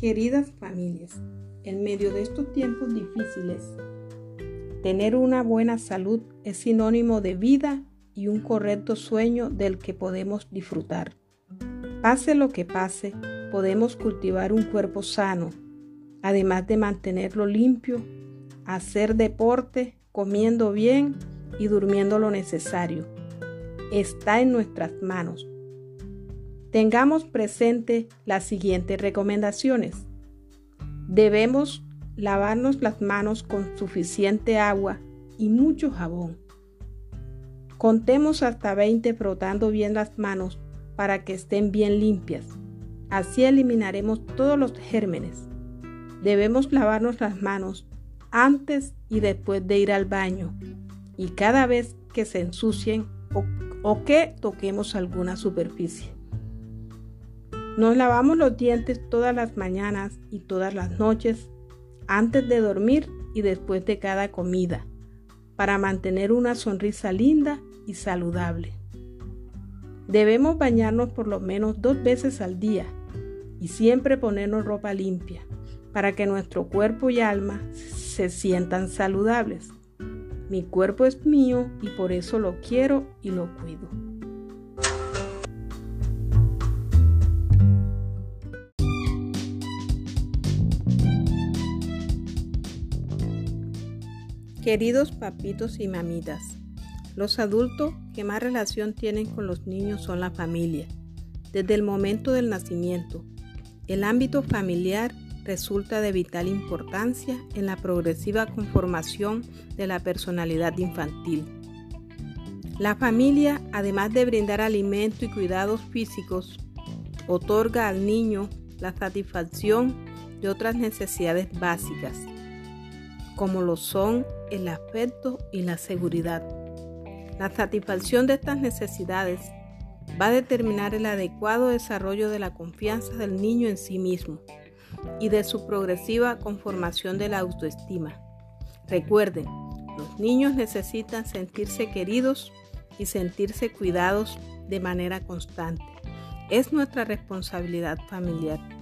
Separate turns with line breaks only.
Queridas familias, en medio de estos tiempos difíciles, tener una buena salud es sinónimo de vida y un correcto sueño del que podemos disfrutar. Pase lo que pase, podemos cultivar un cuerpo sano, además de mantenerlo limpio, hacer deporte, comiendo bien y durmiendo lo necesario. Está en nuestras manos. Tengamos presente las siguientes recomendaciones. Debemos lavarnos las manos con suficiente agua y mucho jabón. Contemos hasta 20 frotando bien las manos para que estén bien limpias. Así eliminaremos todos los gérmenes. Debemos lavarnos las manos antes y después de ir al baño y cada vez que se ensucien o, que toquemos alguna superficie. Nos lavamos los dientes todas las mañanas y todas las noches, antes de dormir y después de cada comida, para mantener una sonrisa linda y saludable. Debemos bañarnos por lo menos dos veces al día y siempre ponernos ropa limpia para que nuestro cuerpo y alma se sientan saludables. Mi cuerpo es mío y por eso lo quiero y lo cuido. Queridos papitos y mamitas, los adultos que más relación tienen con los niños son la familia, desde el momento del nacimiento. El ámbito familiar resulta de vital importancia en la progresiva conformación de la personalidad infantil. La familia, además de brindar alimento y cuidados físicos, otorga al niño la satisfacción de otras necesidades básicas, como lo son el afecto y la seguridad. La satisfacción de estas necesidades va a determinar el adecuado desarrollo de la confianza del niño en sí mismo y de su progresiva conformación de la autoestima. Recuerden, los niños necesitan sentirse queridos y sentirse cuidados de manera constante. Es nuestra responsabilidad familiar.